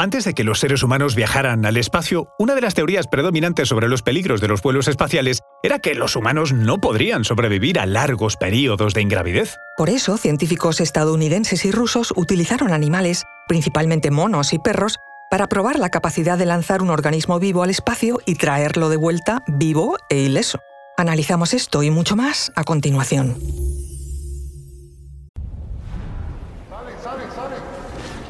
Antes de que los seres humanos viajaran al espacio, una de las teorías predominantes sobre los peligros de los vuelos espaciales era que los humanos no podrían sobrevivir a largos periodos de ingravidez. Por eso, científicos estadounidenses y rusos utilizaron animales, principalmente monos y perros, para probar la capacidad de lanzar un organismo vivo al espacio y traerlo de vuelta vivo e ileso. Analizamos esto y mucho más a continuación.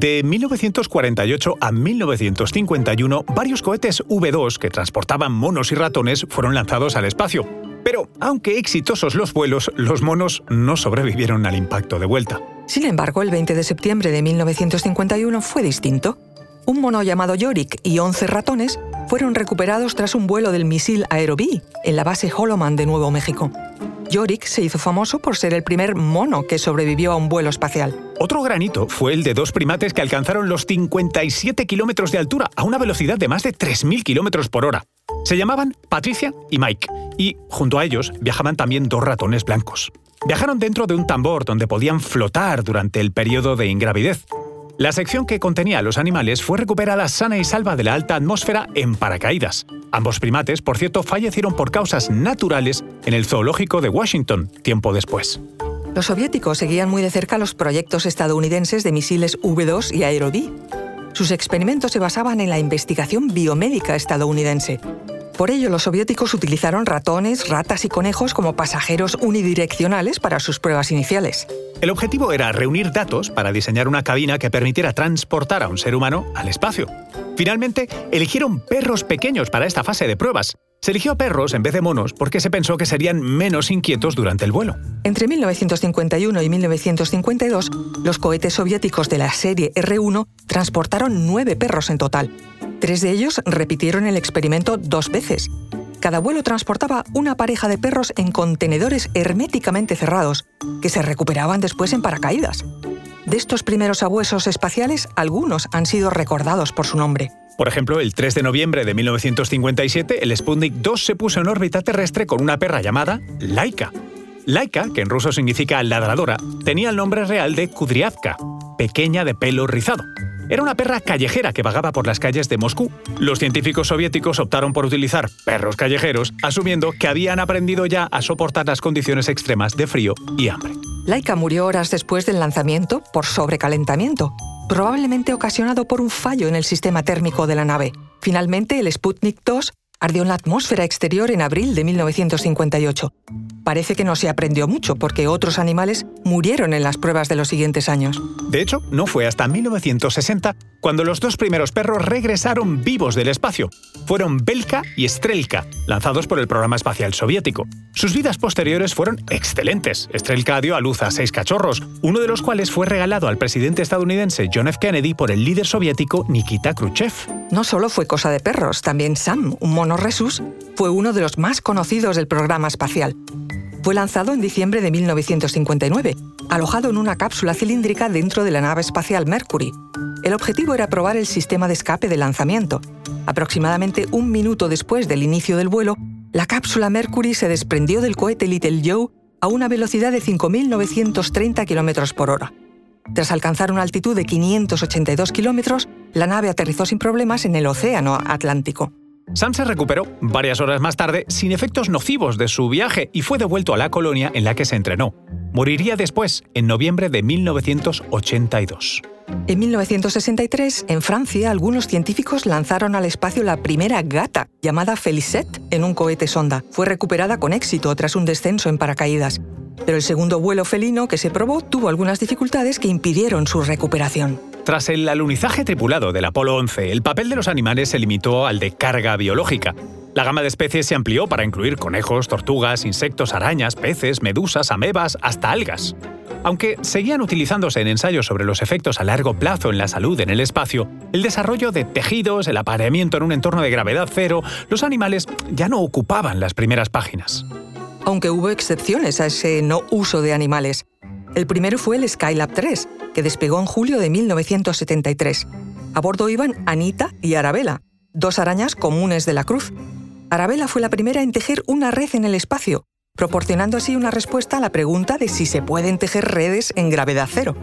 De 1948 a 1951, varios cohetes V2 que transportaban monos y ratones fueron lanzados al espacio. Pero, aunque exitosos los vuelos, los monos no sobrevivieron al impacto de vuelta. Sin embargo, el 20 de septiembre de 1951 fue distinto. Un mono llamado Yorick y 11 ratones fueron recuperados tras un vuelo del misil Aerobee en la base Holloman de Nuevo México. Yorick se hizo famoso por ser el primer mono que sobrevivió a un vuelo espacial. Otro granito fue el de dos primates que alcanzaron los 57 kilómetros de altura a una velocidad de más de 3.000 kilómetros por hora. Se llamaban Patricia y Mike, y junto a ellos viajaban también dos ratones blancos. Viajaron dentro de un tambor donde podían flotar durante el periodo de ingravidez. La sección que contenía a los animales fue recuperada sana y salva de la alta atmósfera en paracaídas. Ambos primates, por cierto, fallecieron por causas naturales en el zoológico de Washington, tiempo después. Los soviéticos seguían muy de cerca los proyectos estadounidenses de misiles V2 y Aerobee. Sus experimentos se basaban en la investigación biomédica estadounidense. Por ello, los soviéticos utilizaron ratones, ratas y conejos como pasajeros unidireccionales para sus pruebas iniciales. El objetivo era reunir datos para diseñar una cabina que permitiera transportar a un ser humano al espacio. Finalmente, eligieron perros pequeños para esta fase de pruebas. Se eligió perros en vez de monos porque se pensó que serían menos inquietos durante el vuelo. Entre 1951 y 1952, los cohetes soviéticos de la serie R-1 transportaron nueve perros en total. Tres de ellos repitieron el experimento dos veces. Cada vuelo transportaba una pareja de perros en contenedores herméticamente cerrados, que se recuperaban después en paracaídas. De estos primeros abuesos espaciales, algunos han sido recordados por su nombre. Por ejemplo, el 3 de noviembre de 1957, el Sputnik 2 se puso en órbita terrestre con una perra llamada Laika. Laika, que en ruso significa ladradora, tenía el nombre real de Kudryavka, pequeña de pelo rizado. Era una perra callejera que vagaba por las calles de Moscú. Los científicos soviéticos optaron por utilizar perros callejeros, asumiendo que habían aprendido ya a soportar las condiciones extremas de frío y hambre. Laika murió horas después del lanzamiento por sobrecalentamiento, probablemente ocasionado por un fallo en el sistema térmico de la nave. Finalmente, el Sputnik 2 ardió en la atmósfera exterior en abril de 1958. Parece que no se aprendió mucho porque otros animales murieron en las pruebas de los siguientes años. De hecho, no fue hasta 1960 cuando los dos primeros perros regresaron vivos del espacio. Fueron Belka y Strelka, lanzados por el programa espacial soviético. Sus vidas posteriores fueron excelentes. Strelka dio a luz a seis cachorros, uno de los cuales fue regalado al presidente estadounidense John F. Kennedy por el líder soviético Nikita Khrushchev. No solo fue cosa de perros, también Sam, un mono resus, fue uno de los más conocidos del programa espacial. Fue lanzado en diciembre de 1959, alojado en una cápsula cilíndrica dentro de la nave espacial Mercury. El objetivo era probar el sistema de escape de lanzamiento. Aproximadamente un minuto después del inicio del vuelo, la cápsula Mercury se desprendió del cohete Little Joe a una velocidad de 5.930 km por hora. Tras alcanzar una altitud de 582 kilómetros, la nave aterrizó sin problemas en el Océano Atlántico. Sam se recuperó varias horas más tarde sin efectos nocivos de su viaje y fue devuelto a la colonia en la que se entrenó. Moriría después, en noviembre de 1982. En 1963, en Francia, algunos científicos lanzaron al espacio la primera gata, llamada Felicette, en un cohete sonda. Fue recuperada con éxito tras un descenso en paracaídas. Pero el segundo vuelo felino que se probó tuvo algunas dificultades que impidieron su recuperación. Tras el alunizaje tripulado del Apolo 11, el papel de los animales se limitó al de carga biológica. La gama de especies se amplió para incluir conejos, tortugas, insectos, arañas, peces, medusas, amebas, hasta algas. Aunque seguían utilizándose en ensayos sobre los efectos a largo plazo en la salud en el espacio, el desarrollo de tejidos, el apareamiento en un entorno de gravedad cero, los animales ya no ocupaban las primeras páginas. Aunque hubo excepciones a ese no uso de animales. El primero fue el Skylab 3, que despegó en julio de 1973. A bordo iban Anita y Arabella, dos arañas comunes de la cruz. Arabella fue la primera en tejer una red en el espacio, proporcionando así una respuesta a la pregunta de si se pueden tejer redes en gravedad cero.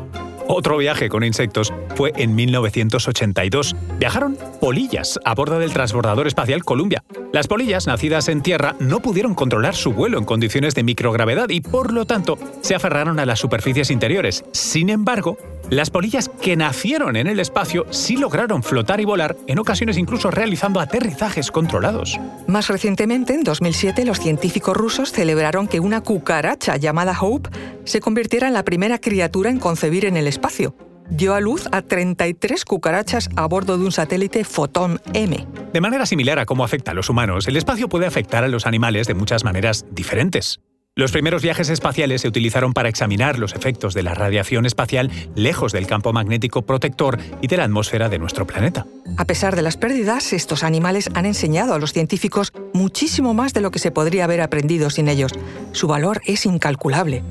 Otro viaje con insectos fue en 1982. Viajaron polillas a bordo del transbordador espacial Columbia. Las polillas, nacidas en tierra, no pudieron controlar su vuelo en condiciones de microgravedad y, por lo tanto, se aferraron a las superficies interiores. Sin embargo, las polillas que nacieron en el espacio sí lograron flotar y volar, en ocasiones incluso realizando aterrizajes controlados. Más recientemente, en 2007, los científicos rusos celebraron que una cucaracha llamada Hope se convirtiera en la primera criatura en concebir en el espacio. Dio a luz a 33 cucarachas a bordo de un satélite Photon M. De manera similar a cómo afecta a los humanos, el espacio puede afectar a los animales de muchas maneras diferentes. Los primeros viajes espaciales se utilizaron para examinar los efectos de la radiación espacial lejos del campo magnético protector y de la atmósfera de nuestro planeta. A pesar de las pérdidas, estos animales han enseñado a los científicos muchísimo más de lo que se podría haber aprendido sin ellos. Su valor es incalculable.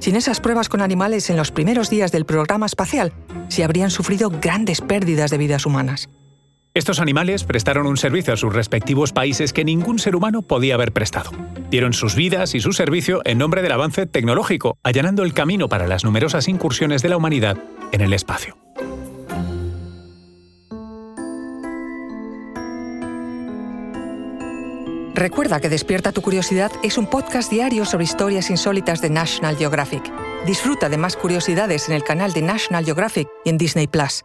Sin esas pruebas con animales en los primeros días del programa espacial, se habrían sufrido grandes pérdidas de vidas humanas. Estos animales prestaron un servicio a sus respectivos países que ningún ser humano podía haber prestado. Dieron sus vidas y su servicio en nombre del avance tecnológico, allanando el camino para las numerosas incursiones de la humanidad en el espacio. Recuerda que Despierta tu Curiosidad es un podcast diario sobre historias insólitas de National Geographic. Disfruta de más curiosidades en el canal de National Geographic y en Disney Plus.